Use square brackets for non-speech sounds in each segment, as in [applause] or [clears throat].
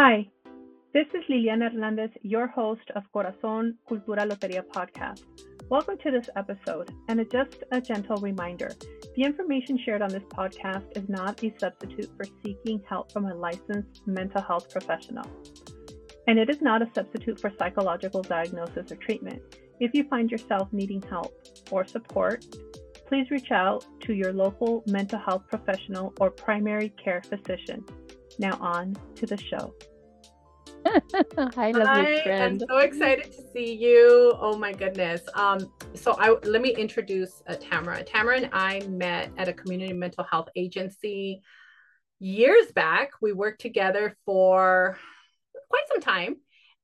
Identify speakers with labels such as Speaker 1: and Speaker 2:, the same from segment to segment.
Speaker 1: Hi, this is Liliana Hernandez, your host of Corazón Cultura Loteria podcast. Welcome to this episode, and just a gentle reminder the information shared on this podcast is not a substitute for seeking help from a licensed mental health professional. And it is not a substitute for psychological diagnosis or treatment. If you find yourself needing help or support, please reach out to your local mental health professional or primary care physician. Now, on to the show. [laughs]
Speaker 2: Hi, lovely
Speaker 3: I
Speaker 2: friend.
Speaker 3: am so excited to see you. Oh my goodness. Um, so I let me introduce uh, Tamara. Tamara and I met at a community mental health agency years back. We worked together for quite some time,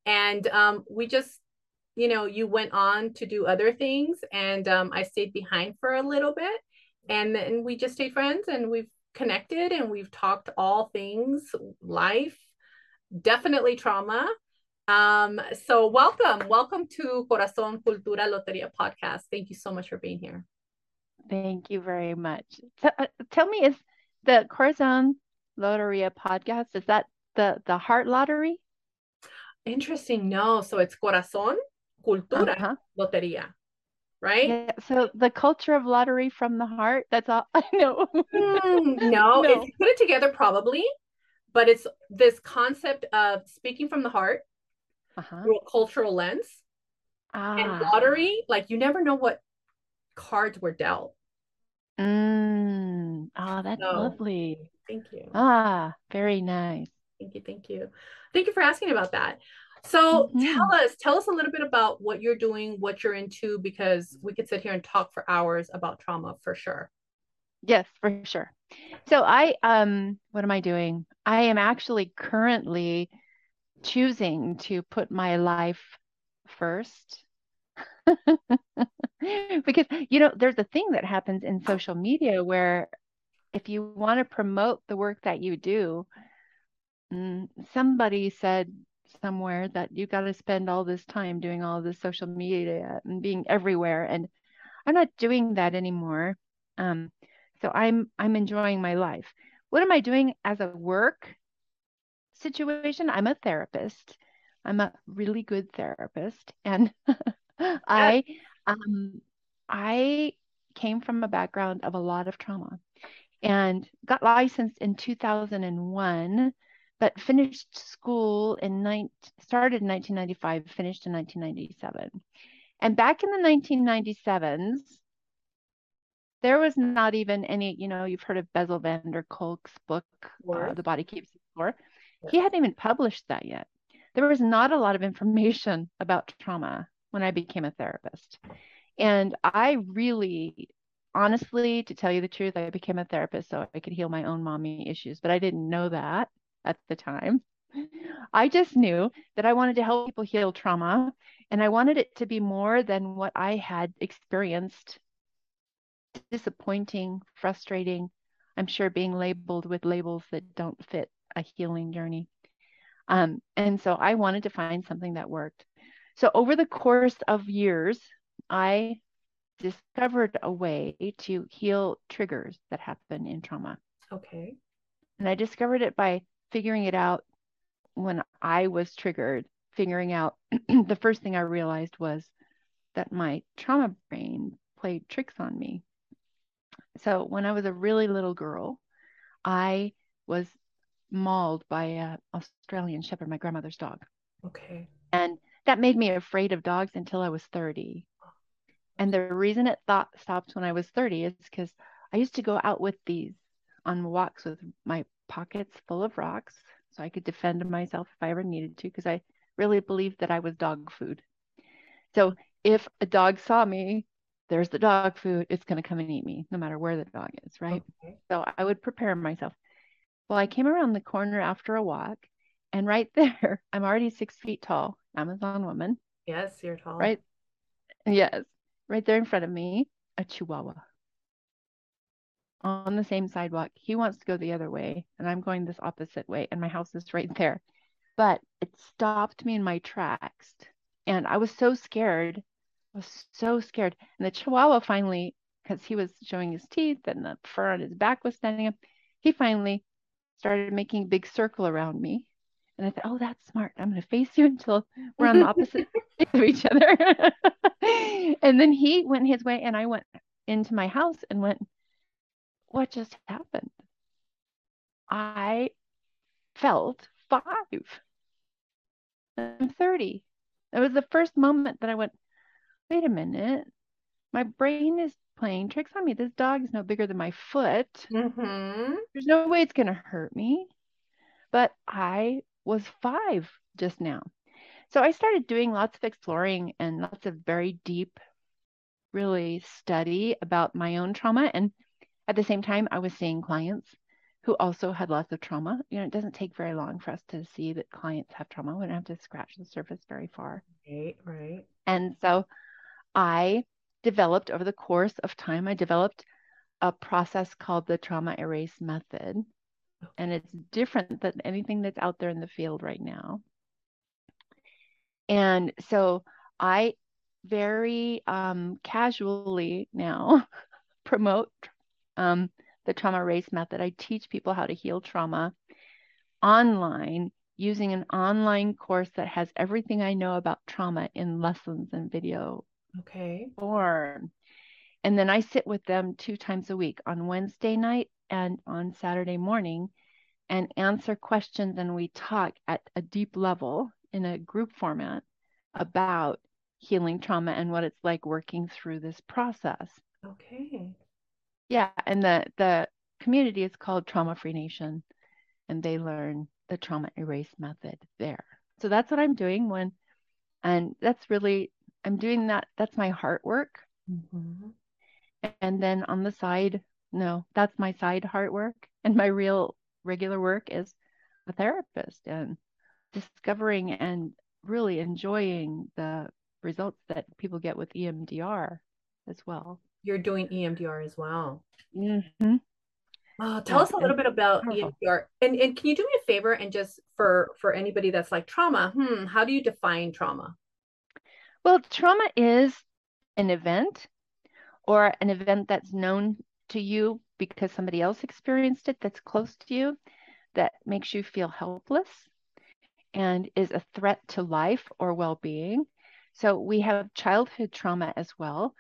Speaker 3: and um, we just, you know, you went on to do other things, and um, I stayed behind for a little bit, and then we just stayed friends, and we've connected, and we've talked all things life definitely trauma. Um, so welcome, welcome to Corazón Cultura Loteria podcast. Thank you so much for being here.
Speaker 2: Thank you very much. T- uh, tell me, is the Corazon Loteria podcast, is that the, the heart lottery?
Speaker 3: Interesting. No, so it's Corazón Cultura
Speaker 2: Uh-huh.
Speaker 3: Loteria, right?
Speaker 2: Yeah, so the culture of lottery from the heart, that's all [laughs] I know.
Speaker 3: Hmm, no, [laughs]
Speaker 2: No.
Speaker 3: if you put it together, probably, but it's this concept of speaking from the heart
Speaker 2: Uh-huh.
Speaker 3: through a cultural lens and
Speaker 2: Ah.
Speaker 3: lottery. Like you never know what cards were dealt.
Speaker 2: Mm. Oh, that's
Speaker 3: No.
Speaker 2: lovely.
Speaker 3: Thank you.
Speaker 2: Ah, very nice.
Speaker 3: Thank you, thank you. Thank you for asking about that. So
Speaker 2: Mhm.
Speaker 3: tell us, tell us a little bit about what you're doing, what you're into, because we could sit here and talk for hours about trauma for sure.
Speaker 2: Yes, for sure. So I um what am I doing? I am actually currently choosing to put my life first. [laughs] Because you know, there's a thing that happens in social media where if you want to promote the work that you do, mm, somebody said somewhere that you got to spend all this time doing all this social media and being everywhere. And I'm not doing that anymore. Um, so I'm I'm enjoying my life. What am I doing as a work situation? I'm a therapist. I'm a really good therapist, and [laughs] I um I came from a background of a lot of trauma and got licensed in 2001, but finished school in nine started in 1995, finished in 1997. And back in the 1997s, there was not even any, you know, you've heard of Bessel van der Kolk's book, uh, The Body Keeps the Score. He hadn't even published that yet. There was not a lot of information [laughs] about trauma when I became a therapist. And I really, honestly, to tell you the truth, I became a therapist so I could heal my own mommy issues, but I didn't know that at the time. I just knew that I wanted to help people heal trauma and I wanted it to be more than what I had experienced disappointing, frustrating, I'm sure being labeled with labels that don't fit a healing journey. Um, and so I wanted to find something that worked. So over the course of years, I discovered a way to heal triggers that happen in trauma.
Speaker 3: Okay.
Speaker 2: And I discovered it by figuring it out when I was triggered, figuring out [clears throat] the first thing I realized was that my trauma brain played tricks on me. So when I was a really little girl, I was mauled by an Australian Shepherd, my grandmother's dog.
Speaker 3: Okay.
Speaker 2: And that made me afraid of dogs until I was 30. And the reason it thought stopped when I was 30 is because I used to go out with these on walks with my pockets full of rocks so I could defend myself if I ever needed to, because I really believed that I was dog food. So if a dog saw me, there's the dog food, it's going to come and eat me, no matter where the dog is, right?
Speaker 3: Okay.
Speaker 2: So I would prepare myself. Well, I came around the corner after a walk, and right [laughs] there, I'm already six feet tall, Amazon woman,
Speaker 3: Yes, you're tall.
Speaker 2: right? Yes, right there in front of me, a chihuahua on the same sidewalk. He wants to go the other way, and I'm going this opposite way, and my house is right [laughs] there. But it stopped me in my tracks, and I was so scared. I was so scared. And the chihuahua finally, because he was showing his teeth and the fur on his back was standing up, he finally started making a big circle around me. And I thought, oh, that's smart. I'm going to face you until we're on the opposite [laughs] of each other. [laughs] and then he went his way, and I went into my house and went, what just happened? I felt five. I'm 30. It was the first moment that I went, wait a minute. My brain is playing tricks on me. This dog is no bigger than my foot.
Speaker 3: Mm-hmm.
Speaker 2: There's no way it's going to hurt me. But I was five just now. So I started doing lots of exploring and lots of very deep, really study about my own trauma. And at the same time, I was seeing clients who also had lots of trauma. You know, it doesn't take very long for us to see that clients have trauma. We don't have to scratch the surface very far.
Speaker 3: Right, right.
Speaker 2: And so I developed over the course of time, I developed a process called the trauma erase method. And it's different than anything that's out there in the field right now. And so I very um, casually now [laughs] promote um, the trauma erase method. I teach people how to heal trauma online using an online course that has everything I know about trauma in lessons and video
Speaker 3: Okay.
Speaker 2: form. And then I sit with them two times a week on Wednesday night and on Saturday morning and answer questions. And we talk at a deep level in a group format about healing trauma and what it's like working through this process.
Speaker 3: Okay.
Speaker 2: Yeah. And the, the community is called Trauma Free Nation, and they learn the trauma erase method there. So that's what I'm doing when, and that's really, I'm doing that. That's my heart work.
Speaker 3: Mm-hmm.
Speaker 2: And then on the side, no, that's my side heart work. And my real regular work is a therapist and discovering and really enjoying the results that people get with EMDR as well.
Speaker 3: You're doing EMDR as well.
Speaker 2: Mm-hmm.
Speaker 3: Oh, tell
Speaker 2: Yeah,
Speaker 3: us a little bit about
Speaker 2: powerful.
Speaker 3: EMDR. And and can you do me a favor and just for for anybody that's like trauma, hmm, how do you define trauma?
Speaker 2: Well, trauma is an event or an event that's known to you because somebody else experienced it that's close to you that makes you feel helpless and is a threat to life or well being. So we have childhood trauma as well.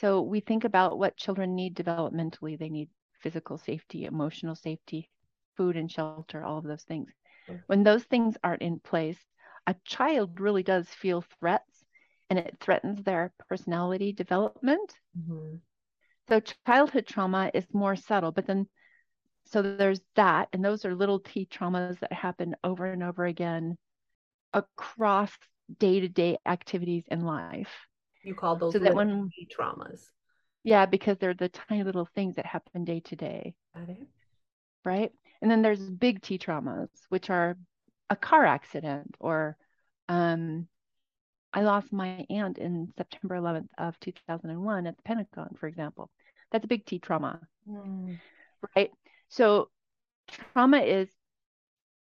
Speaker 2: So we think about what children need developmentally. They need physical safety, emotional safety, food and shelter, all of those things. When those things aren't in place, a child really does feel threats and it threatens their personality development.
Speaker 3: Mm-hmm.
Speaker 2: So childhood trauma is more subtle, but then so there's that, and those are little t traumas that happen over and over again across day-to-day activities in life.
Speaker 3: You call those
Speaker 2: So that when
Speaker 3: T traumas.
Speaker 2: yeah, because they're the tiny little things that happen day to day,
Speaker 3: Got it?
Speaker 2: right? And then there's big T traumas, which are a car accident or um I lost my aunt in September 11th of 2001 at the Pentagon, for example. That's a big T trauma.
Speaker 3: Mm.
Speaker 2: right? So trauma is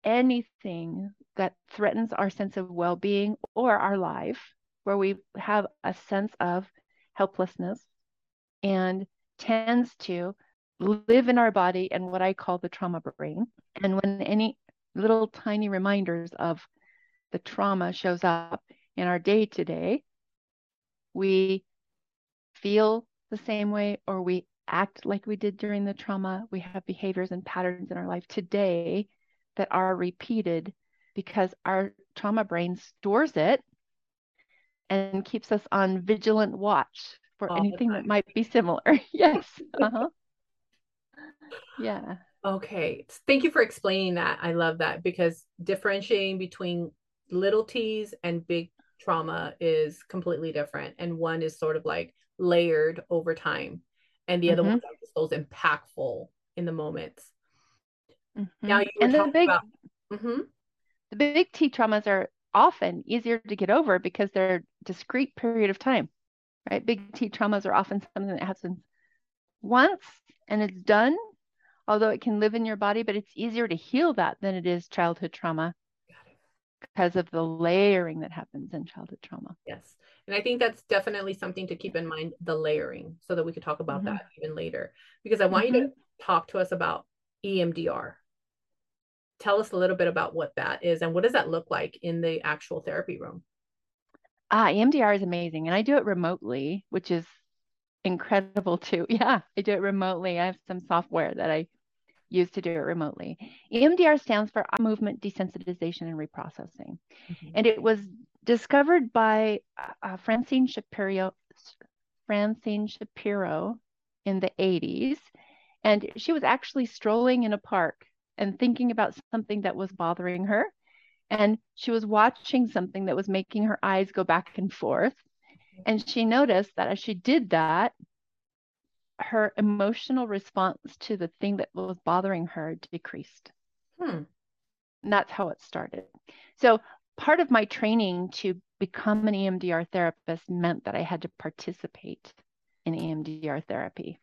Speaker 2: anything that threatens our sense of well-being or our life, where we have a sense of helplessness and tends to live in our body and what I call the trauma brain. And when any little tiny reminders of the trauma shows up in our day to day, we feel the same way or we act like we did during the trauma. We have behaviors and patterns in our life today that are repeated because our trauma brain stores it and keeps us on vigilant watch for
Speaker 3: All
Speaker 2: anything that might be similar. [laughs] yes. [laughs] Uh-huh. Yeah.
Speaker 3: Okay. Thank you for explaining that. I love that because differentiating between little T's and big trauma is completely different. And one is sort of like layered over time. And the other
Speaker 2: Mhm.
Speaker 3: ones are just those impactful in the moments.
Speaker 2: Mhm.
Speaker 3: Now you were
Speaker 2: And the big
Speaker 3: about Mhm.
Speaker 2: the big T traumas are often easier to get over because they're discrete period of time, right? Big T traumas are often something that happens once and it's done, although it can live in your body, but it's easier to heal that than it is childhood trauma because of the layering that happens in childhood trauma.
Speaker 3: Yes. And I think that's definitely something to keep in mind the layering so that we could talk about
Speaker 2: Mhm.
Speaker 3: that even later. Because I want you to talk to us about EMDR. Tell us a little bit about what that is and what does that look like in the actual therapy room?
Speaker 2: Ah, EMDR is amazing. And I do it remotely, which is incredible too. [laughs] Yeah, I do it remotely. I have some software that I use to do it remotely. EMDR stands for movement desensitization and reprocessing. Mm-hmm. And it was discovered by uh, Francine Shapiro Francine Shapiro in the 80s and she was actually strolling in a park and thinking about something that was bothering her. And she was watching something that was making her eyes go back and forth. And she noticed that as she did that, her emotional response to the thing that was bothering her decreased. Hmm. And that's how it started. So, part of my training to become an EMDR therapist meant that I had to participate in EMDR therapy.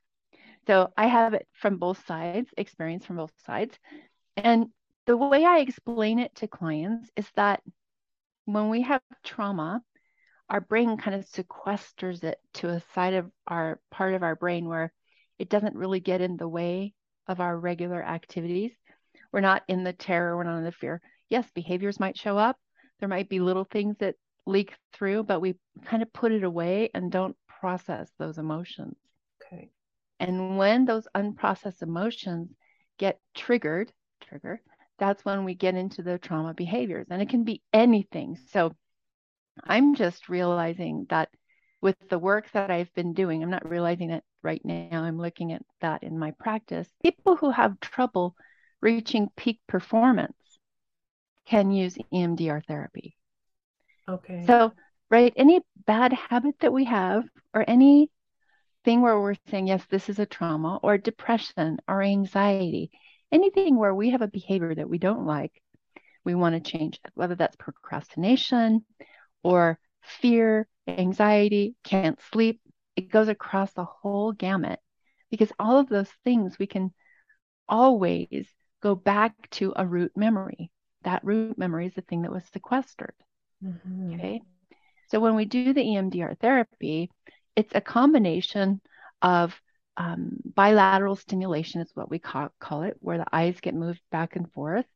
Speaker 2: So I have it from both sides, experience from both sides. And the way I explain it to clients is that when we have trauma, our brain kind of sequesters it to a side of our part of our brain where it doesn't really get in the way of our regular activities. We're not in the terror, we're not in the fear. Yes, behaviors might show up. There might be little things that leak through, but we kind of put it away and don't process those emotions. And when those unprocessed emotions get triggered, trigger, that's when we get into the trauma behaviors. And it can be anything. So I'm just realizing that with the work that I've been doing, I'm not realizing it right now. I'm looking at that in my practice. People who have trouble reaching peak performance can use EMDR therapy.
Speaker 3: Okay.
Speaker 2: So, right, any bad habit that we have or any thing where we're saying, yes, this is a trauma, or depression, or anxiety, anything where we have a behavior that we don't like, we want to change it, whether that's procrastination or fear, anxiety, can't sleep. It goes across the whole gamut because all of those things we can always go back to a root memory. That root memory is the thing that was sequestered. Mm-hmm. Okay. So when we do the EMDR therapy, it's a combination of um, bilateral stimulation is what we call, call it, where the eyes get moved back and forth.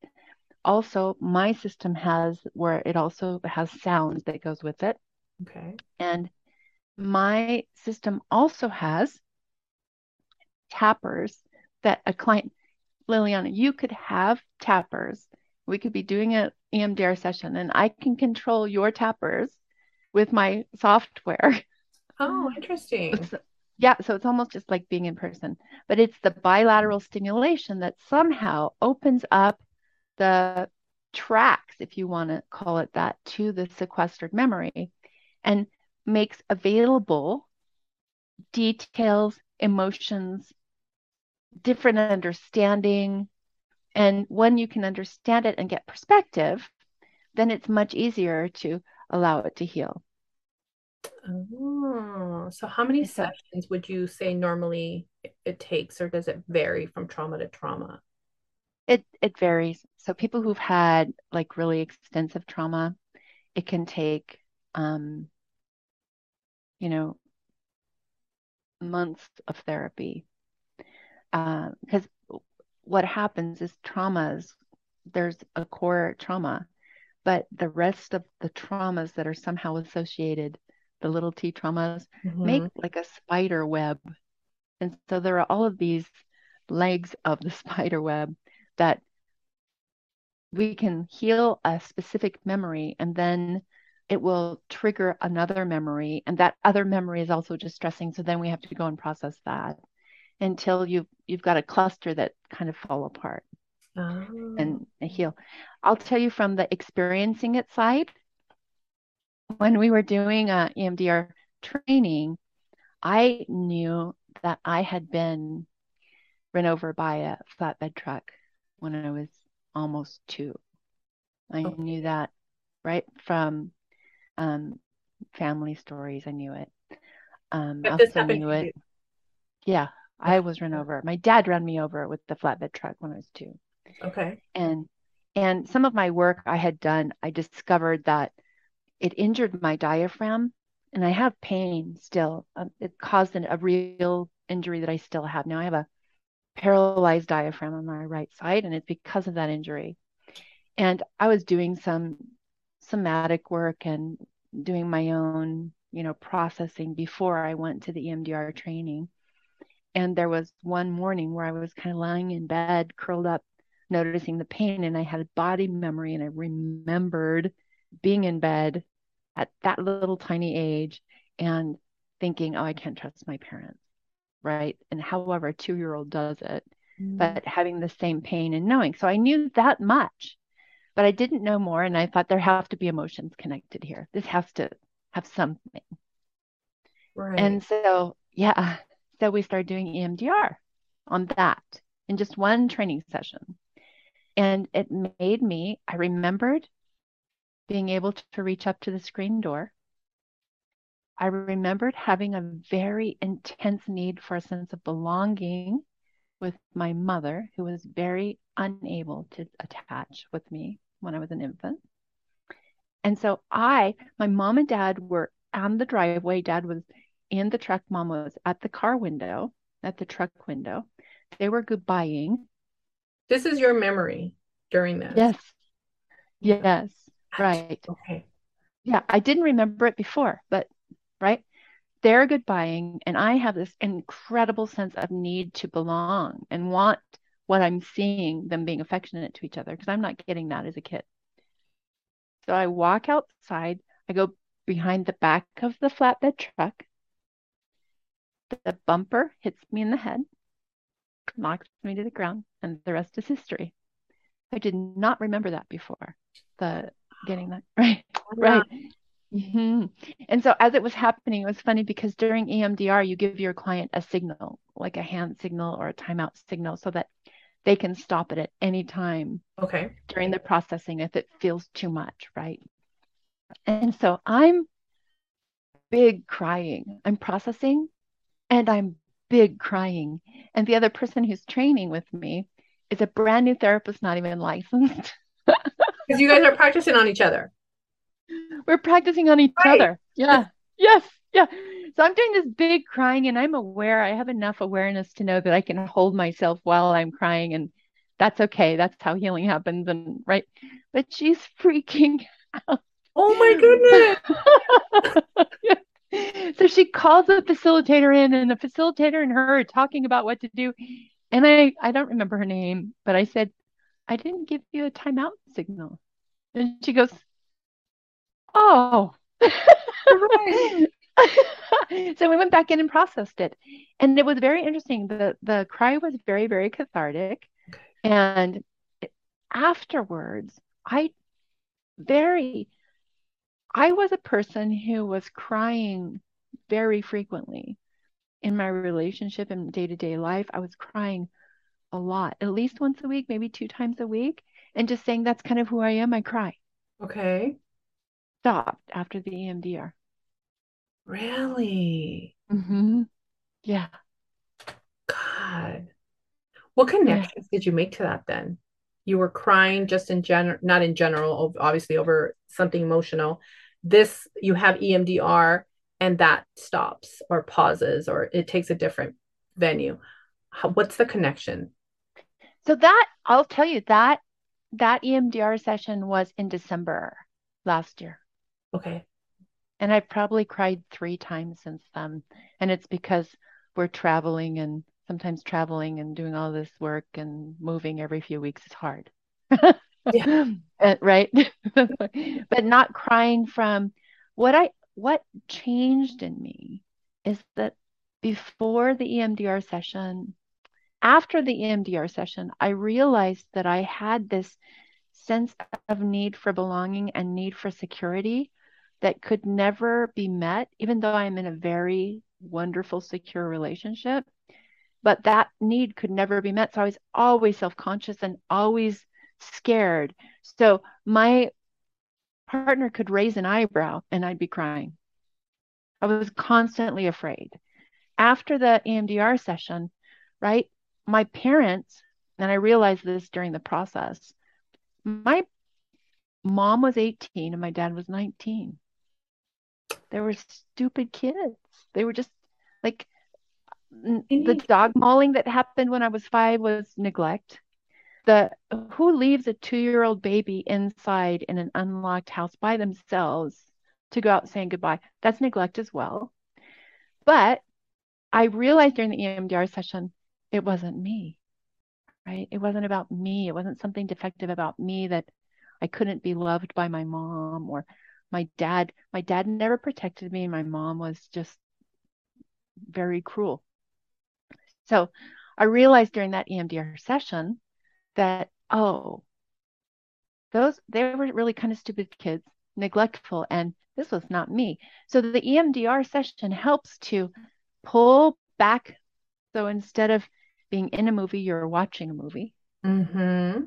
Speaker 2: Also, my system has where it also has sound that goes with it.
Speaker 3: Okay.
Speaker 2: And my system also has tappers that a client, Liliana, you could have tappers. We could be doing an EMDR session and I can control your tappers with my software. [laughs]
Speaker 3: Oh, mm. interesting.
Speaker 2: So, yeah, so it's almost just like being in person, but it's the bilateral stimulation that somehow opens up the tracks, if you want to call it that, to the sequestered memory and makes available details, emotions, different understanding. And when you can understand it and get perspective, then it's much easier to allow it to heal.
Speaker 3: Oh, so how many sessions would you say normally it takes, or does it vary from trauma to trauma?
Speaker 2: It it varies. So people who've had like really extensive trauma, it can take um, you know, months of therapy. Because uh, what happens is traumas, there's a core trauma, but the rest of the traumas that are somehow associated the little t traumas, mm-hmm. make like a spider web. And so there are all of these legs of the [laughs] spider web that we can heal a specific memory and then it will trigger another memory and that other memory is also distressing so then we have to go and process that until you've you've got a cluster that kind of fall apart oh. and, and heal i'll tell you from the experiencing it side when we were doing a EMDR training, I knew that I had been run over by a flatbed truck when I was almost two. I okay. knew that right from um, family stories. I knew it. Um, I also knew it. Yeah, I was run over. My dad ran me over with the flatbed truck when I was two.
Speaker 3: Okay.
Speaker 2: And and some of my work I had done, I discovered that it injured my diaphragm and I have pain still. Um, it caused an, a real injury that I still have. Now I have a paralyzed diaphragm on my right side, and it's because of that injury. And I was doing some somatic work and doing my own, you know, processing before I went to the EMDR training. And there was one morning where I was kind of lying in bed, curled up, noticing the pain, and I had a body memory, and I remembered being in bed at that little tiny age and thinking, oh, I can't trust my parents. Right. And however, a two year old does it, mm-hmm. but having the same pain and knowing. So I knew that much, but I didn't know more. And I thought there have to be emotions connected here. This has to have something. Right. And so, yeah. So we started doing EMDR on that in just one training session. And it made me, I remembered being able to reach up to the screen door. I remembered having a very intense need for a sense of belonging with my mother, who was very unable to attach with me when I was an infant. And so I, my mom and dad were on the driveway. Dad was in the truck. Mom was at the car window, at the truck window. They were goodbying.
Speaker 3: This is your memory during this.
Speaker 2: Yes. Yes. Right.
Speaker 3: Okay.
Speaker 2: Yeah, I didn't remember it before, but right? They're goodbying, and I have this incredible sense of need to belong and want what I'm seeing them being affectionate to each other because I'm not getting that as a kid. So I walk outside, I go behind the back of the flatbed truck. The bumper hits me in the head, knocks me to the ground, and the rest is history. I did not remember that before. The getting that [laughs] right, right. Mm-hmm. And so as it was happening, it was funny because during EMDR, you give your client a signal, like a hand signal or a timeout signal, so that they can stop it at any time.
Speaker 3: Okay.
Speaker 2: During the processing, if it feels too much, right? And so I'm big crying. I'm processing and I'm big crying. And the other person who's training with me is a brand new therapist, not even licensed. [laughs]
Speaker 3: Because you guys are practicing on each other.
Speaker 2: We're practicing on each right. other. Yeah. yes. Yeah. So I'm doing this big crying and I'm aware, I have enough awareness to know that I can hold myself while I'm crying and that's okay. That's how healing happens. And right. But she's [laughs] freaking out.
Speaker 3: Oh my
Speaker 2: goodness. [laughs] so she calls the facilitator in and the facilitator and her are talking about what to do. And I, I don't remember her name, but I said, I didn't give you a timeout signal. And she goes, Oh. [laughs] so we went back in and processed it. And it was very interesting. The the cry was very, very cathartic. Okay. And afterwards, I very I was a person who was crying very frequently in my relationship and day-to-day life. I was crying a lot, at least once a week, maybe two times a week, and just saying that's kind of who I am, I cry.
Speaker 3: Okay.
Speaker 2: Stopped after the EMDR.
Speaker 3: Really?
Speaker 2: Mm-hmm. Yeah.
Speaker 3: God. What connections yeah. did you make to that then? You were crying just in general, not in general, obviously over something emotional. This, you have EMDR and that stops or pauses or it takes a different venue. How, what's the connection?
Speaker 2: So that I'll tell you that that EMDR session was in December last year.
Speaker 3: Okay.
Speaker 2: And I've probably cried three times since then. And it's because we're traveling and sometimes traveling and doing all this work and moving every few weeks is hard. yeah. [laughs] Uh, right. [laughs] but not crying from what I what changed in me is that before the EMDR session, after the EMDR session, I realized that I had this sense of need for belonging and need for security that could never be met, even though I'm in a very wonderful, secure relationship. But that need could never be met. So I was always self conscious and always scared. So my partner could raise an eyebrow and I'd be crying. I was constantly afraid. After the EMDR session, right, my parents, and I realized this during the process, my mom was 18 and my dad was 19. They were stupid kids. They were just like the dog mauling that happened when I was five was neglect. the who leaves a two-year-old baby inside in an unlocked house by themselves to go out saying goodbye? That's neglect as well. But I realized during the EMDR session, it wasn't me, right? It wasn't about me. It wasn't something defective about me that I couldn't be loved by my mom or my dad. My dad never protected me. My mom was just very cruel. So I realized during that EMDR session that, oh, those, they were really kind of stupid kids, neglectful, and this was not me. So the EMDR session helps to pull back. So instead of being in a movie, you're watching a movie.
Speaker 3: Mm-hmm.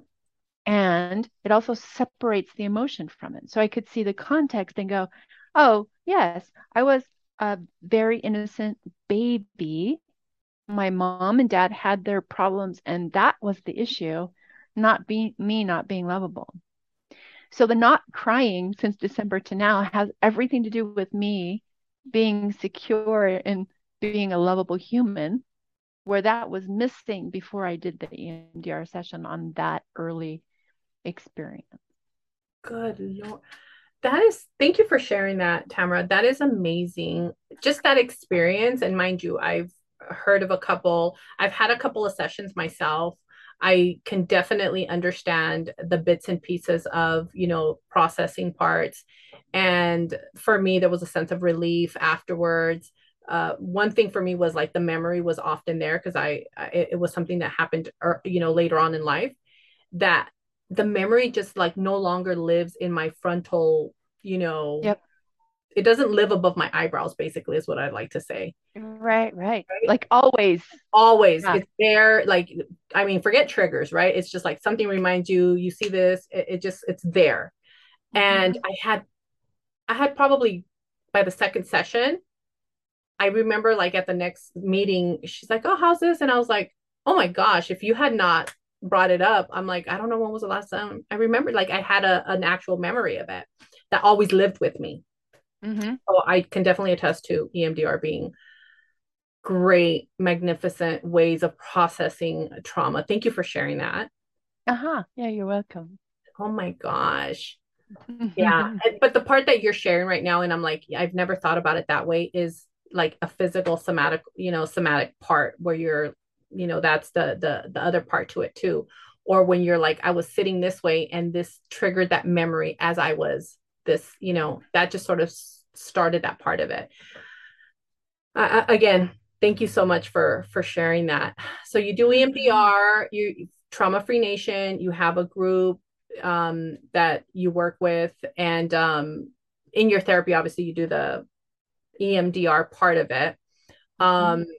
Speaker 2: And it also separates the emotion from it. So I could see the context and go, oh, yes, I was a very innocent baby. My mom and dad had their problems, and that was the issue, not being me not being lovable. So the not crying since December to now has everything to do with me being secure and being a lovable human, where that was missing before I did the EMDR session on that early experience.
Speaker 3: Good Lord. That is, thank you for sharing that, Tamara. That is amazing. Just that experience. And mind you, I've heard of a couple, I've had a couple of sessions myself. I can definitely understand the bits and pieces of, you know, processing parts. And for me, there was a sense of relief afterwards. Uh, one thing for me was like the memory was often there because I, I, it was something that happened, or, you know, later on in life that the memory just like no longer lives in my frontal, you know.
Speaker 2: Yep.
Speaker 3: It doesn't live above my eyebrows, basically, is what I'd like to say.
Speaker 2: Right, right. right? Like always.
Speaker 3: Always. Yeah. It's there. Like, I mean, forget triggers, right? It's just like something reminds you, you see this, it, it just, it's there. Mm-hmm. And I had, I had probably by the second session, I remember like at the next meeting, she's like, Oh, how's this? And I was like, Oh my gosh, if you had not brought it up, I'm like, I don't know when was the last time I remember like I had a an actual memory of it that always lived with me. Mm-hmm. So I can definitely attest to EMDR being great, magnificent ways of processing trauma. Thank you for sharing that.
Speaker 2: Uh-huh. Yeah, you're welcome.
Speaker 3: Oh my gosh. [laughs] yeah. but the part that you're sharing right now, and I'm like, I've never thought about it that way, is like a physical somatic, you know, somatic part where you're you know that's the the the other part to it too. Or when you're like i was sitting this way and this triggered that memory as i was this you know that just sort of started that part of it. Uh, again thank you so much for for sharing that. So you do emdr you trauma free nation you have a group um, that you work with and um, in your therapy obviously you do the emdr part of it um, mm-hmm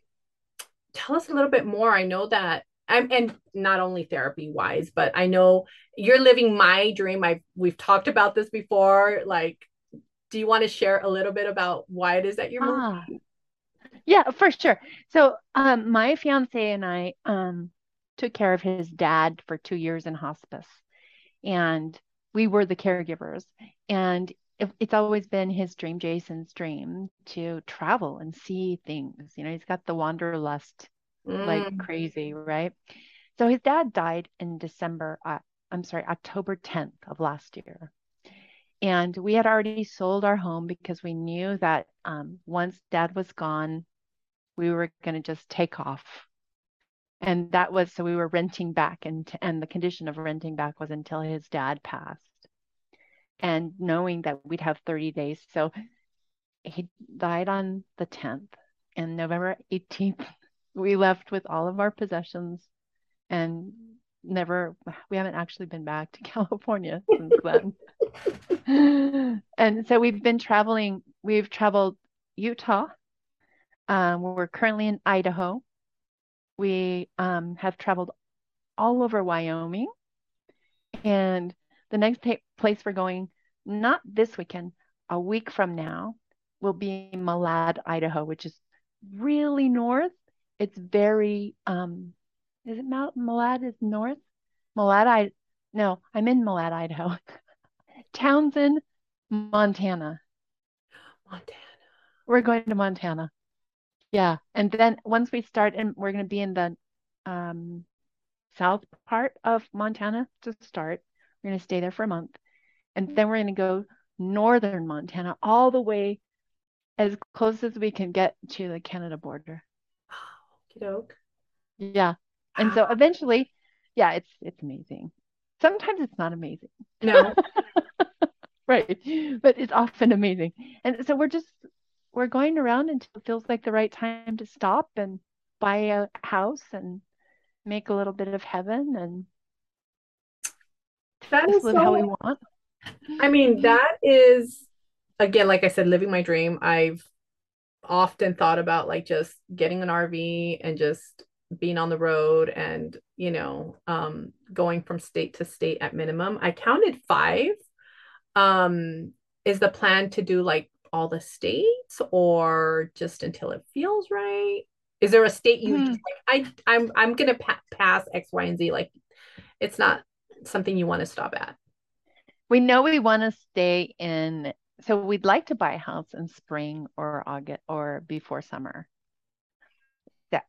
Speaker 3: tell us a little bit more. I know that I'm, and not only therapy wise, but I know you're living my dream. I we've talked about this before. Like, do you want to share a little bit about why it is that you're ah, moving?
Speaker 2: Yeah, for sure. So, um, my fiance and I um took care of his dad for two years in hospice, and we were the caregivers. And it, it's always been his dream, Jason's dream, to travel and see things. You know, he's got the wanderlust mm. like crazy, right? So his dad died in December, uh, I'm sorry, October 10th of last year. And we had already sold our home because we knew that um, once dad was gone, we were going to just take off. And that was so we were renting back, and, and the condition of renting back was until his dad passed and knowing that we'd have 30 days. So he died on the 10th and November 18th, [laughs] we left with all of our possessions and never, we haven't actually been back to [laughs] California since then. [laughs] and so we've been traveling, we've traveled Utah. Um, we're currently in Idaho. We um, have traveled all over Wyoming. And the next place we're going, not this weekend, a week from now, will be Malad, Idaho, which is really north. It's very, um, is it Mount Malad is north? Malad, I, no, I'm in Malad, Idaho. [laughs] Townsend, Montana.
Speaker 3: Montana.
Speaker 2: We're going to Montana. Yeah. And then once we start, and we're going to be in the um, south part of Montana to start. We're going to stay there for a month. And mm. then we're going to go northern Montana all the way as close as we can get to the Canada border. [gasps]
Speaker 3: Okey-doke.
Speaker 2: Yeah. And so [gasps] eventually, yeah, it's it's amazing. Sometimes it's not amazing.
Speaker 3: No. [laughs]
Speaker 2: right. But it's often amazing. And so we're just we're going around until it feels like the right time to stop and buy a house and make a little bit of heaven and
Speaker 3: That is
Speaker 2: live how we
Speaker 3: so
Speaker 2: want.
Speaker 3: I mean, that is again, like I said, living my dream. I've often thought about like just getting an RV and just being on the road and, you know, um, going from state to state at minimum. I counted five. Um, is the plan to do like all the states or just until it feels right? Is there a state you just like I I'm I'm gonna pa- pass X, Y, and Z? Like it's not something you want to stop at.
Speaker 2: We know we want to stay in, so we'd like to buy a house in spring or August or before summer.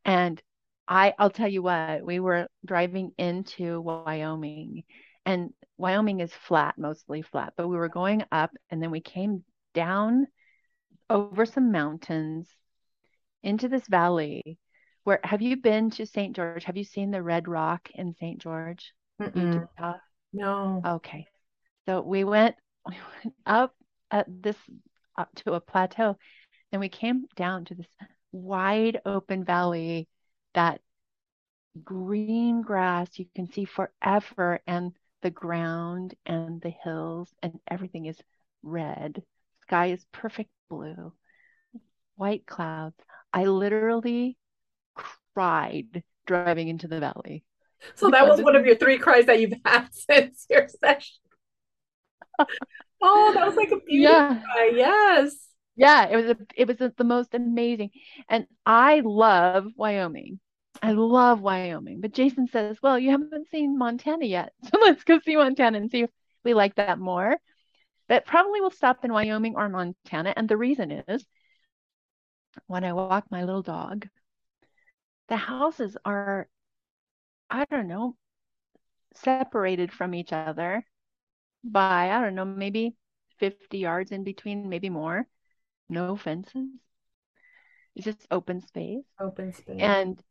Speaker 2: And I, I'll tell you what, we were driving into Wyoming, and Wyoming is flat, mostly flat, but we were going up, and then we came down over some mountains into this valley. Where have you been to St. George? Have you seen the Red Rock in St. George,
Speaker 3: Mm-mm. No.
Speaker 2: Okay. So we went, [laughs] we went up at this up to a plateau, and we came down to this wide open valley that green grass you can see forever, and the ground and the hills and everything is red. Sky is perfect blue, white clouds. I literally cried driving into the valley.
Speaker 3: So that was one of your three cries that you've had [laughs] since your session. Oh, that was like a beautiful
Speaker 2: Yeah.
Speaker 3: cry. Yes.
Speaker 2: Yeah, it was a, it was the most amazing. And I love Wyoming. I love Wyoming. But Jason says, "Well, you haven't seen Montana yet. [laughs] So let's go see Montana and see if we like that more." But probably we'll stop in Wyoming or Montana. And the reason is when I walk my little dog, the houses are, I don't know, separated from each other by, I don't know, maybe 50 yards in between, maybe more. No fences. It's just open space.
Speaker 3: Open space.
Speaker 2: And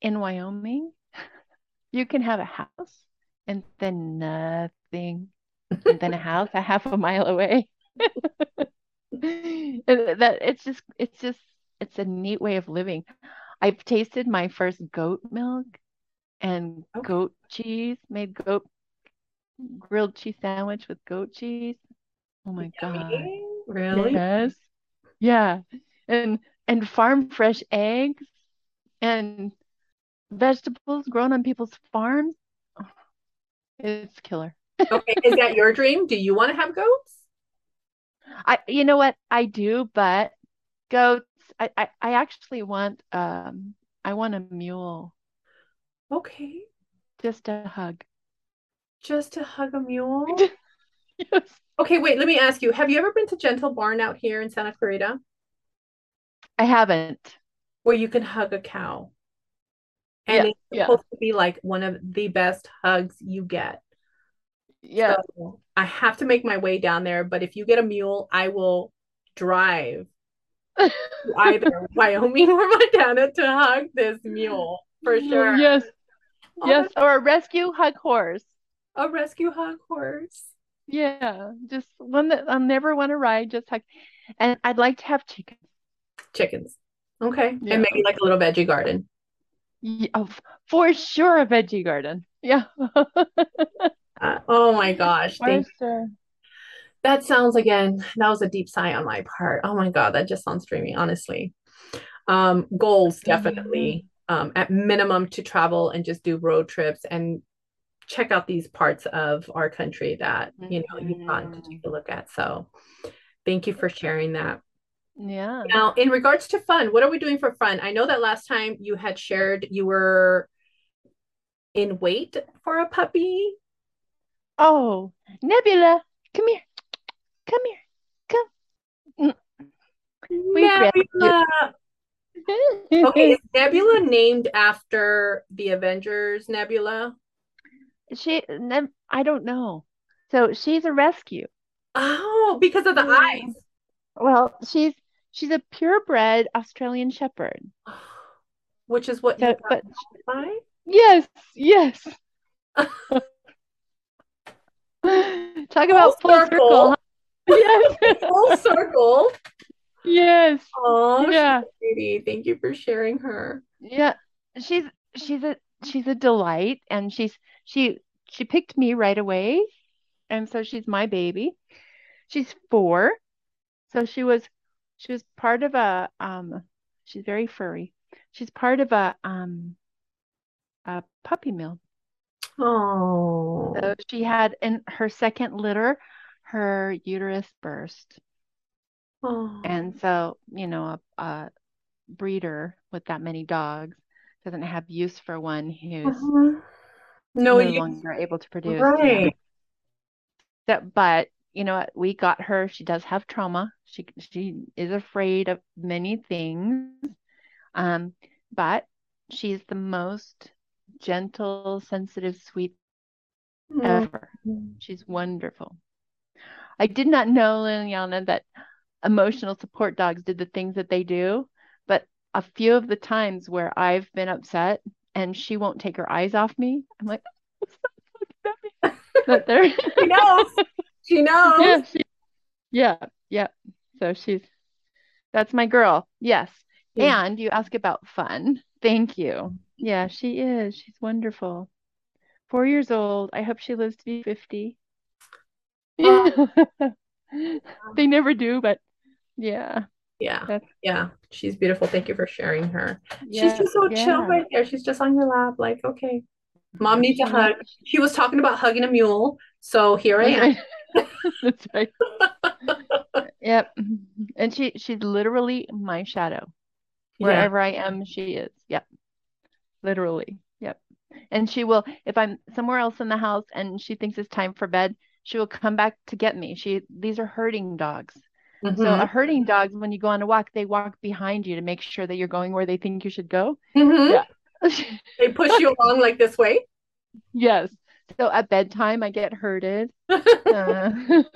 Speaker 2: in Wyoming, [laughs] you can have a house and then nothing, and then a house a half a mile away. [laughs] And that it's just it's just it's a neat way of living. I've tasted my first goat milk and
Speaker 3: Okay.
Speaker 2: goat cheese, made goat grilled cheese sandwich with goat cheese. Oh my God.
Speaker 3: Really?
Speaker 2: Yes. Yeah. And and farm fresh eggs and vegetables grown on people's farms. Oh, It's killer.
Speaker 3: Okay. Is that your dream? Do you want to have goats?
Speaker 2: I you know what? I do, but goats, I, I, I actually want um I want a mule
Speaker 3: Okay.
Speaker 2: just a hug.
Speaker 3: Just to hug a mule? [laughs]
Speaker 2: Yes.
Speaker 3: Okay, wait, let me ask you. Have you ever been to Gentle Barn out here in Santa Clarita
Speaker 2: I haven't.
Speaker 3: where you can hug a cow?
Speaker 2: Yeah,
Speaker 3: And it's
Speaker 2: yeah.
Speaker 3: supposed to be like one of the best hugs you get.
Speaker 2: Yeah.
Speaker 3: So I have to make my way down there, but if you get a mule, I will drive to [laughs] either Wyoming or Montana to hug this mule for sure.
Speaker 2: Yes. Yes. Or a rescue hug horse.
Speaker 3: A rescue hug horse.
Speaker 2: Yeah. Just one that I'll never want to ride, just hug. And I'd like to have chickens.
Speaker 3: Chickens. Okay.
Speaker 2: Yeah.
Speaker 3: And maybe like a little veggie garden.
Speaker 2: Yeah, oh, for sure a veggie garden. Yeah. [laughs]
Speaker 3: Uh, oh my gosh.
Speaker 2: For sure.
Speaker 3: That sounds again, that was a deep sigh on my part. Oh my God, that just sounds dreamy, honestly. Um, goals definitely. Um, at minimum to travel and just do road trips and check out these parts of our country that you know you've gotten to take a look at. So thank you for sharing that.
Speaker 2: Yeah.
Speaker 3: Now, in regards to fun, what are we doing for fun? I know that last time you had shared you were in wait for a puppy.
Speaker 2: Oh, Nebula, come here. Come here. Come. We.
Speaker 3: Nebula. Okay, is [laughs] Nebula named after the Avengers Nebula?
Speaker 2: She, I don't know. So she's a rescue.
Speaker 3: Oh, because of the yeah. eyes.
Speaker 2: Well, she's she's a purebred Australian Shepherd, [gasps]
Speaker 3: which is what so, you but,
Speaker 2: by? Yes, yes. [laughs] [laughs] Talk about full, circle. circle.
Speaker 3: Yes, full circle.
Speaker 2: Yes.
Speaker 3: Oh, yeah. Lady. Thank you for sharing her.
Speaker 2: Yeah, she's she's a she's a delight, and she's she she picked me right away, and so she's my baby. She's four, so she was she was part of a um. She's very furry. She's part of a um a puppy mill.
Speaker 3: Oh.
Speaker 2: So she had in her second litter, her uterus burst.
Speaker 3: Oh.
Speaker 2: And so, you know, a, a breeder with that many dogs doesn't have use for one who's uh-huh. no, no you... longer able to produce.
Speaker 3: Right.
Speaker 2: That, but you know what? We got her. She does have trauma. She she is afraid of many things. Um, but she's the most gentle, sensitive, sweet mm-hmm. ever. She's wonderful. I did not know, Liliana, that emotional support dogs did the things that they do, but a few of the times where I've been upset and she won't take her eyes off me, I'm like, [laughs]
Speaker 3: but there [laughs] she knows. She knows.
Speaker 2: Yeah, she, yeah, yeah. So she's that's my girl. Yes. Yeah. And you ask about fun. Thank you. Yeah, she is. She's wonderful. Four years old. I hope she lives to be 50. [laughs] they never do, but yeah.
Speaker 3: Yeah. That's... Yeah. She's beautiful. Thank you for sharing her. Yeah, She's just so yeah. chill right there. She's just on your lap, like, okay. Mom needs a hug. She was talking about hugging a mule. So here I am. [laughs]
Speaker 2: That's right. yep. And she she's literally my shadow. Wherever yeah. I am, she is. Yep. Literally. Yep. And she will, if I'm somewhere else in the house and she thinks it's time for bed, she will come back to get me. She these are herding dogs. Mm-hmm. So a herding dog, when you go on a walk, they walk behind you to make sure that you're going where they think you should go.
Speaker 3: Mm-hmm. Yeah. they push you along like this way. [laughs]
Speaker 2: Yes. So at bedtime, I get herded. [laughs] uh, [laughs]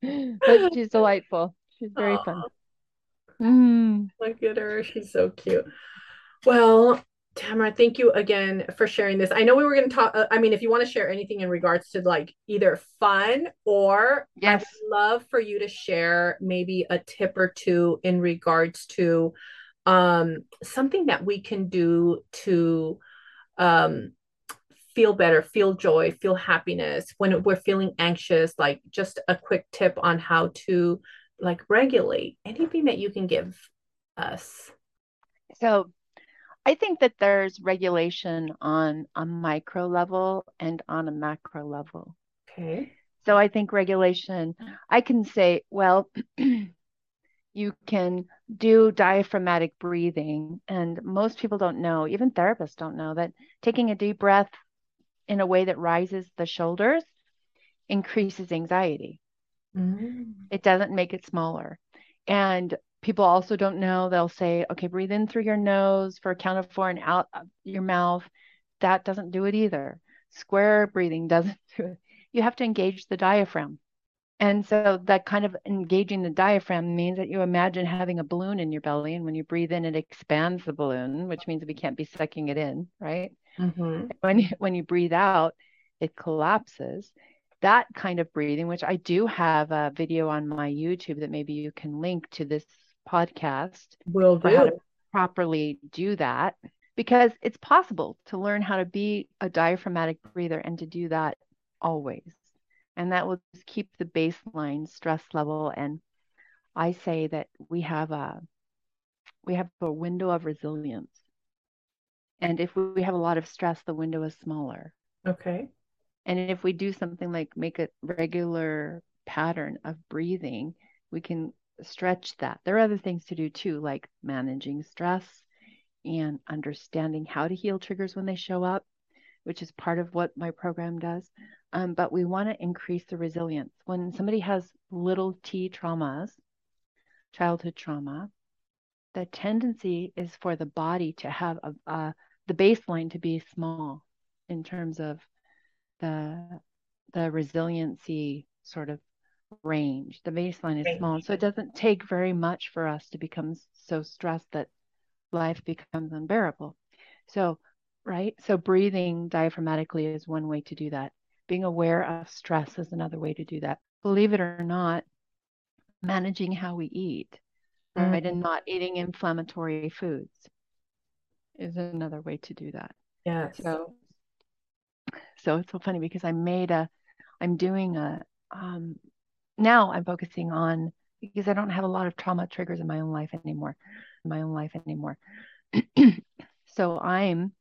Speaker 2: but she's delightful. She's very Aww. fun.
Speaker 3: Mm. Look at her. She's so cute. Well, Tamara, thank you again for sharing this. I know we were going to talk. Uh, I mean, if you want to share anything in regards to like either fun or
Speaker 2: yes,
Speaker 3: I'd love for you to share maybe a tip or two in regards to um, something that we can do to um, feel better, feel joy, feel happiness when we're feeling anxious. Like just a quick tip on how to like regulate anything that you can give us.
Speaker 2: So I think that there's regulation on a micro level and on a macro level.
Speaker 3: Okay.
Speaker 2: So I think regulation, I can say, well, [clears throat] you can do diaphragmatic breathing. And most people don't know, even therapists don't know, that taking a deep breath in a way that rises the shoulders increases anxiety. Mm. It doesn't make it smaller. And people also don't know they'll say okay breathe in through your nose for a count of four and out your mouth. That doesn't do it either. Square breathing [laughs] doesn't do it. You have to engage the diaphragm. And so that kind of engaging the diaphragm means that you imagine having a balloon in your belly and when you breathe in it expands the balloon which means we can't be sucking it in right? Mm-hmm. when you, when you breathe out it collapses. That kind of breathing which i do have a video on my youtube that maybe you can link to this podcast
Speaker 3: will
Speaker 2: do. how to properly do that because it's possible to learn how to be a diaphragmatic breather and to do that always. And that will keep the baseline stress level. And I say that we have a we have a window of resilience. And if we have a lot of stress, the window is smaller.
Speaker 3: Okay.
Speaker 2: And if we do something like make a regular pattern of breathing, we can stretch that. There are other things to do too, like managing stress and understanding how to heal triggers when they show up, which is part of what my program does. Um, but we want to increase the resilience. When somebody has little t traumas, childhood trauma, the tendency is for the body to have a, a the baseline to be small. in terms of the the resiliency sort of range. The baseline is small, so it doesn't take very much for us to become so stressed that life becomes unbearable. So, right? So breathing diaphragmatically is one way to do that. Being aware of stress is another way to do that. Believe it or not, managing how we eat, mm-hmm. right? And not eating inflammatory foods is another way to do that.
Speaker 3: Yeah.
Speaker 2: So so it's so funny because I made a I'm doing a um now I'm focusing on because I don't have a lot of trauma triggers in my own life anymore, in my own life anymore. [clears throat] so I'm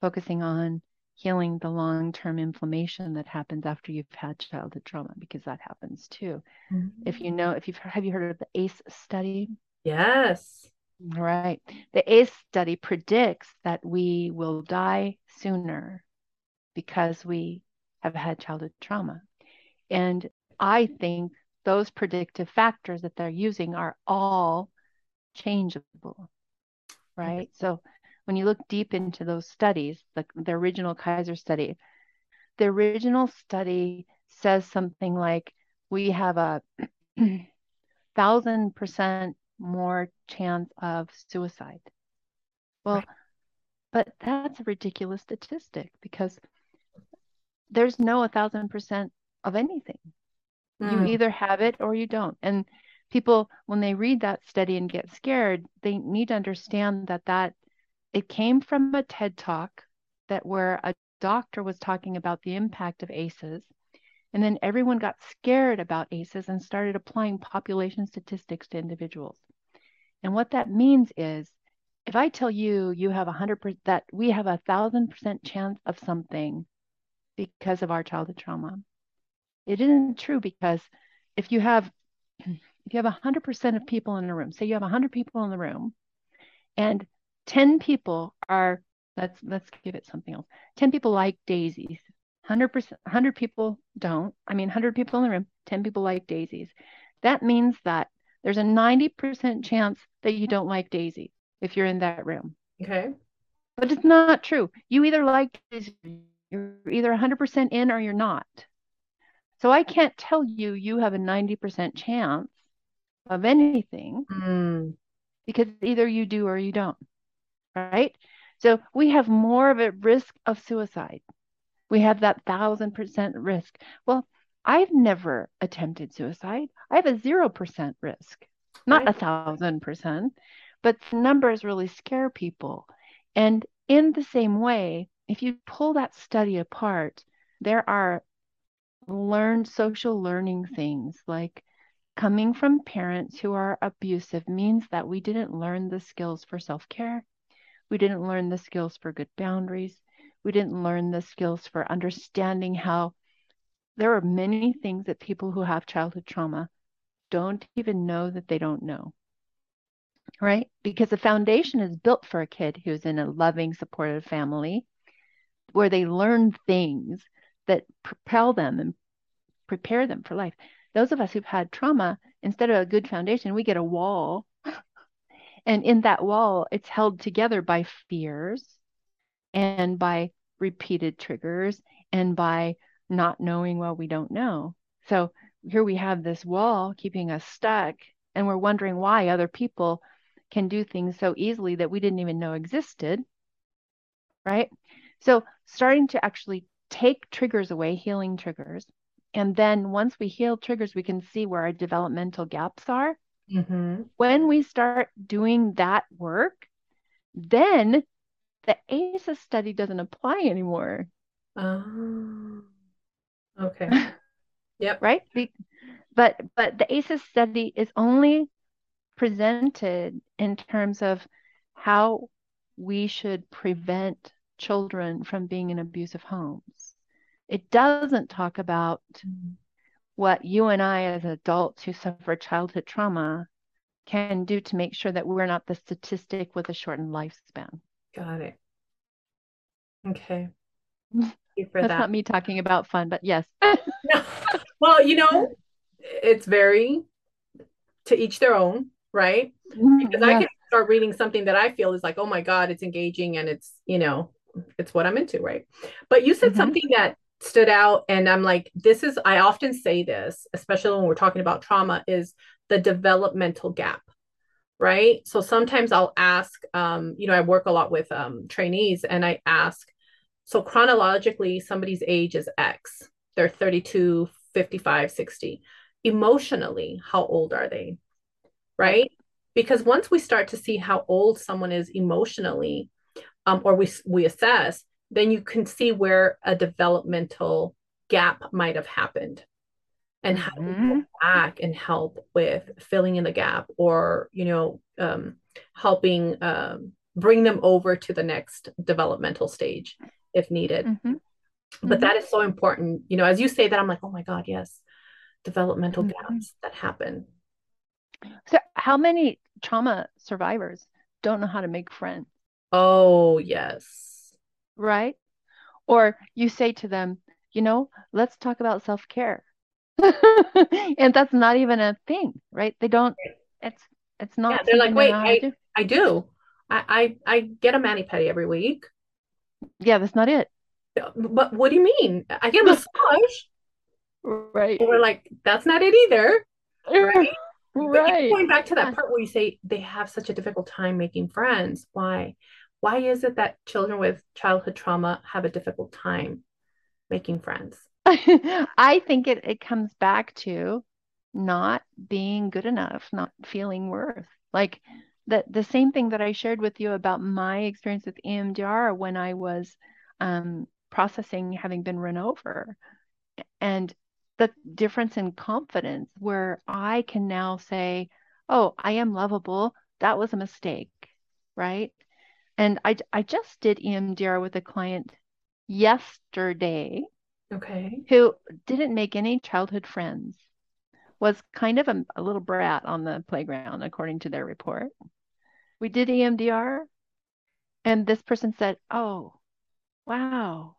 Speaker 2: focusing on healing the long-term inflammation that happens after you've had childhood trauma because that happens too. Mm-hmm. If you know, if you've have you heard of the ACE study?
Speaker 3: Yes.
Speaker 2: Right. The ACE study predicts that we will die sooner because we have had childhood trauma. And I think those predictive factors that they're using are all changeable, right? So when you look deep into those studies, like the original Kaiser study, the original study says something like we have a [clears throat] thousand percent more chance of suicide. Well, right. but that's a ridiculous statistic because there's no a thousand percent of anything. Mm. You either have it or you don't. And people, when they read that study and get scared, they need to understand that that it came from a TED talk that where a doctor was talking about the impact of ACEs. And then everyone got scared about ACEs and started applying population statistics to individuals. And what that means is if I tell you you have a hundred percent that we have a thousand percent chance of something because of our childhood trauma, it isn't true because if you have [clears throat] if you have 100% of people in a room, say you have 100 people in the room and 10 people are let's let's give it something else. 10 people like daisies. 100% 100 people don't. I mean 100 people in the room, 10 people like daisies. That means that there's a 90% chance that you don't like daisies if you're in that room.
Speaker 3: Okay.
Speaker 2: But it's not true. You either like daisies, you're either 100% in or you're not. So I can't tell you you have a 90% chance of anything mm. because either you do or you don't. Right? So we have more of a risk of suicide. We have that thousand percent risk. Well, I've never attempted suicide. I have a zero percent risk, not a thousand percent, but numbers really scare people. And in the same way, if you pull that study apart, there are learned social learning things like coming from parents who are abusive means that we didn't learn the skills for self care. We didn't learn the skills for good boundaries. We didn't learn the skills for understanding how there are many things that people who have childhood trauma don't even know that they don't know. Right? Because the foundation is built for a kid who's in a loving, supportive family where they learn things that propel them and prepare them for life. Those of us who've had trauma, instead of a good foundation, we get a wall. [laughs] and in that wall, it's held together by fears and by repeated triggers and by not knowing what we don't know. So here we have this wall keeping us stuck, and we're wondering why other people can do things so easily that we didn't even know existed. Right. So starting to actually take triggers away, healing triggers. And then once we heal triggers, we can see where our developmental gaps are. Mm-hmm. When we start doing that work, then the ACEs study doesn't apply anymore.
Speaker 3: Oh, okay. [laughs] yep.
Speaker 2: Right. Be- but but the ACEs study is only presented in terms of how we should prevent children from being in abusive homes. It doesn't talk about mm-hmm. what you and I, as adults who suffer childhood trauma, can do to make sure that we're not the statistic with a shortened lifespan.
Speaker 3: Got it. Okay. [laughs]
Speaker 2: That's that. not me talking about fun, but yes. [laughs]
Speaker 3: well, you know, it's very to each their own, right? Mm-hmm. Because yeah. I can start reading something that I feel is like, oh my God, it's engaging and it's, you know, it's what I'm into, right? But you said
Speaker 2: Mhm.
Speaker 3: something that stood out, and I'm like, this is, I often say this, especially when we're talking about trauma, is the developmental gap, right? So sometimes I'll ask, um, you know, I work a lot with um, trainees, and I ask, so chronologically, somebody's age is X, they're 32, 55, 60. Emotionally, how old are they? Right? Because once we start to see how old someone is emotionally, um, or we we assess, then you can see where a developmental gap might have happened, and how to go back and help with filling in the gap, or you know, um, helping um, bring them over to the next developmental stage if needed.
Speaker 2: Mhm.
Speaker 3: But
Speaker 2: Mhm.
Speaker 3: that is so important. You know, as you say that, I'm like, oh my God, yes, developmental
Speaker 2: Mhm.
Speaker 3: gaps that happen.
Speaker 2: So, how many trauma survivors don't know how to make friends,
Speaker 3: Oh yes.
Speaker 2: right? Or you say to them, you know, let's talk about self-care. [laughs] And that's not even a thing, right? They don't, it's it's not.
Speaker 3: Yeah, they're like, wait, I
Speaker 2: do.
Speaker 3: I do. I I, I get a mani pedi every week.
Speaker 2: Yeah, that's not it.
Speaker 3: But what do you mean? I get a massage.
Speaker 2: Right.
Speaker 3: And we're like, that's not it either. Right. [laughs]
Speaker 2: Right.
Speaker 3: going back to
Speaker 2: Yeah.
Speaker 3: that part where you say they have such a difficult time making friends. Why? Why is it that children with childhood trauma have a difficult time making friends? [laughs]
Speaker 2: I think it, it comes back to not being good enough, not feeling worth. Like the the same thing that I shared with you about my experience with EMDR when I was um, processing having been run over, and the difference in confidence where I can now say, "Oh, I am lovable. That was a mistake," right? And I I just did EMDR with a client yesterday
Speaker 3: Okay.
Speaker 2: who didn't make any childhood friends, was kind of a, a little brat on the playground, according to their report. We did EMDR, and this person said, Oh, wow,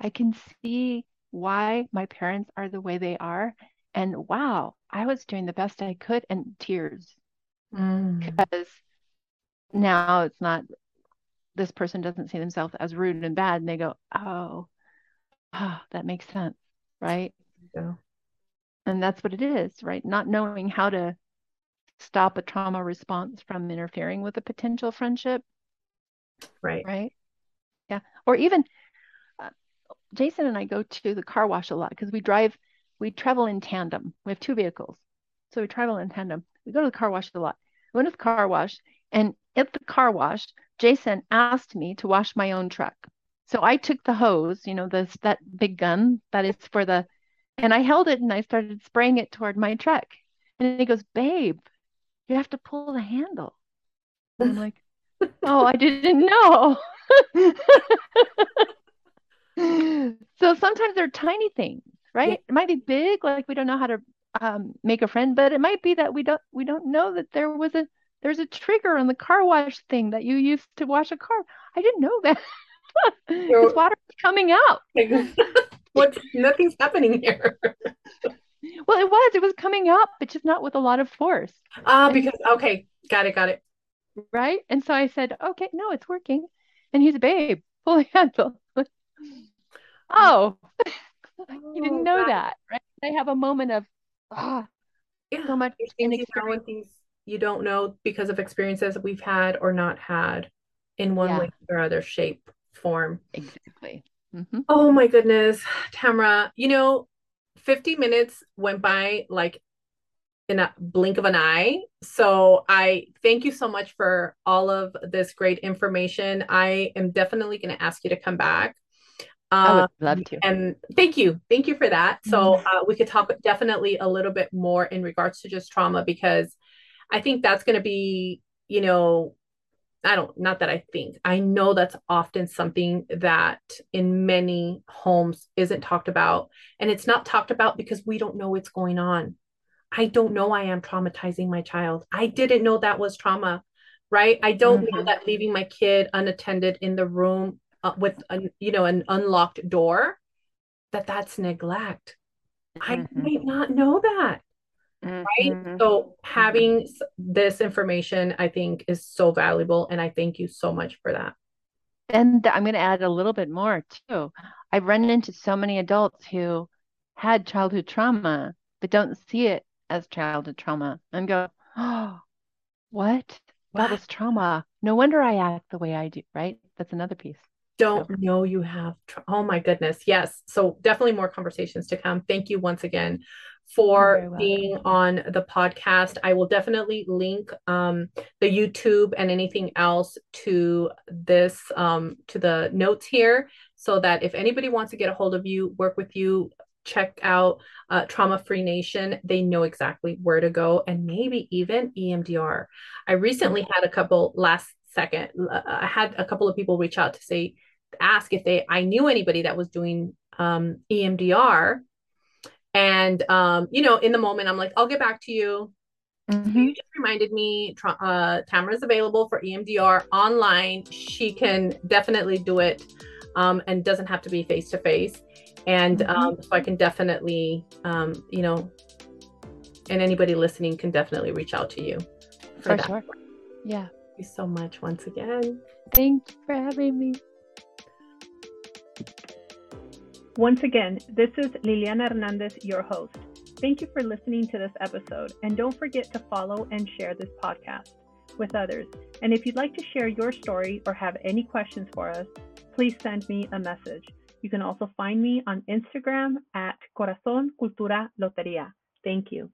Speaker 2: I can see why my parents are the way they are. And wow, I was doing the best I could, and tears.
Speaker 3: Mm.
Speaker 2: Because now it's not, this person doesn't see themselves as rude and bad, and they go, Oh, ah, that makes sense, right?
Speaker 3: So,
Speaker 2: And that's what it is, right? Not knowing how to stop a trauma response from interfering with a potential friendship,
Speaker 3: right.
Speaker 2: right? Yeah. Or even uh, Jason and I go to the car wash a lot because we drive, we travel in tandem. We have two vehicles. So we travel in tandem. We go to the car wash a lot. We went to the car wash, and at the car wash, Jason asked me to wash my own truck. So I took the hose, you know, this that big gun that is for the, and I held it and I started spraying it toward my truck. And he goes, Babe, you have to pull the handle. And I'm [laughs] like, Oh, I didn't know. [laughs] So sometimes they're tiny things, right? It might be big, like we don't know how to um, make a friend, but it might be that we don't we don't know that there was a there's a trigger on the car wash thing that you used to wash a car. I didn't know that. [laughs] Because water coming out. [laughs]
Speaker 3: what? Nothing's happening here. [laughs]
Speaker 2: Well, it was. It was coming up, but just not with a lot of force,
Speaker 3: Ah, because okay, got it, got it.
Speaker 2: right? And so I said, okay, no, it's working. And he's a babe, pull the handle. Oh, you didn't
Speaker 3: Oh,
Speaker 2: know that, right? They have a moment of, ah,
Speaker 3: Yeah,
Speaker 2: so much
Speaker 3: things you know and
Speaker 2: inexperience.
Speaker 3: things you don't know because of experiences that we've had or not had in one
Speaker 2: Yeah.
Speaker 3: way or other shape, form.
Speaker 2: Exactly. hmm
Speaker 3: Oh my goodness, Tamara, you know, 50 minutes went by like in a blink of an eye. So I thank you so much for all of this great information. I am definitely going to ask you to come back.
Speaker 2: I would
Speaker 3: Um,
Speaker 2: love to.
Speaker 3: and thank you. Thank you for that. So uh, we could talk definitely a little bit more in regards to just trauma because I think that's going to be, you know, I don't, not that I think, I know that's often something that in many homes isn't talked about. And it's not talked about because we don't know what's going on. I don't know I am traumatizing my child. I didn't know that was trauma, right? I don't know
Speaker 2: Mhm.
Speaker 3: that leaving my kid unattended in the room uh, with, a, you know, an unlocked door, that that's neglect. I
Speaker 2: Mhm.
Speaker 3: might not know that right?
Speaker 2: Mhm.
Speaker 3: So having this information, I think, is so valuable, and I thank you so much for that.
Speaker 2: and I'm going to add a little bit more too. I've run into so many adults who had childhood trauma, but don't see it as childhood trauma and go, oh, what? That was trauma. No wonder I act the way I do, right? That's another piece.
Speaker 3: Don't so. know you have. Tra- oh my goodness. Yes. So definitely more conversations to come. Thank you once again for being on the podcast. I will definitely link um, the YouTube and anything else to this, um, to the notes here, so that if anybody wants to get a hold of you, work with you, check out uh, Trauma Free Nation, they know exactly where to go and maybe even EMDR. I recently had a couple last second, uh, I had a couple of people reach out to say, ask if they, I knew anybody that was doing um, EMDR and um, you know, in the moment, I'm like, I'll get back to you. Mm-hmm. You just reminded me, uh, Tamara is available for EMDR online. She can definitely do it, um, and doesn't have to be face to face. And mm-hmm. um, so I can definitely, um, you know, and anybody listening can definitely reach out to you
Speaker 2: for, for that. Sure. Yeah.
Speaker 3: Thank you so much once again.
Speaker 2: Thank you for having me.
Speaker 1: Once again, this is Liliana Hernandez, your host. Thank you for listening to this episode, and don't forget to follow and share this podcast with others. And if you'd like to share your story or have any questions for us, please send me a message. You can also find me on Instagram at Corazon Cultura Loteria. Thank you.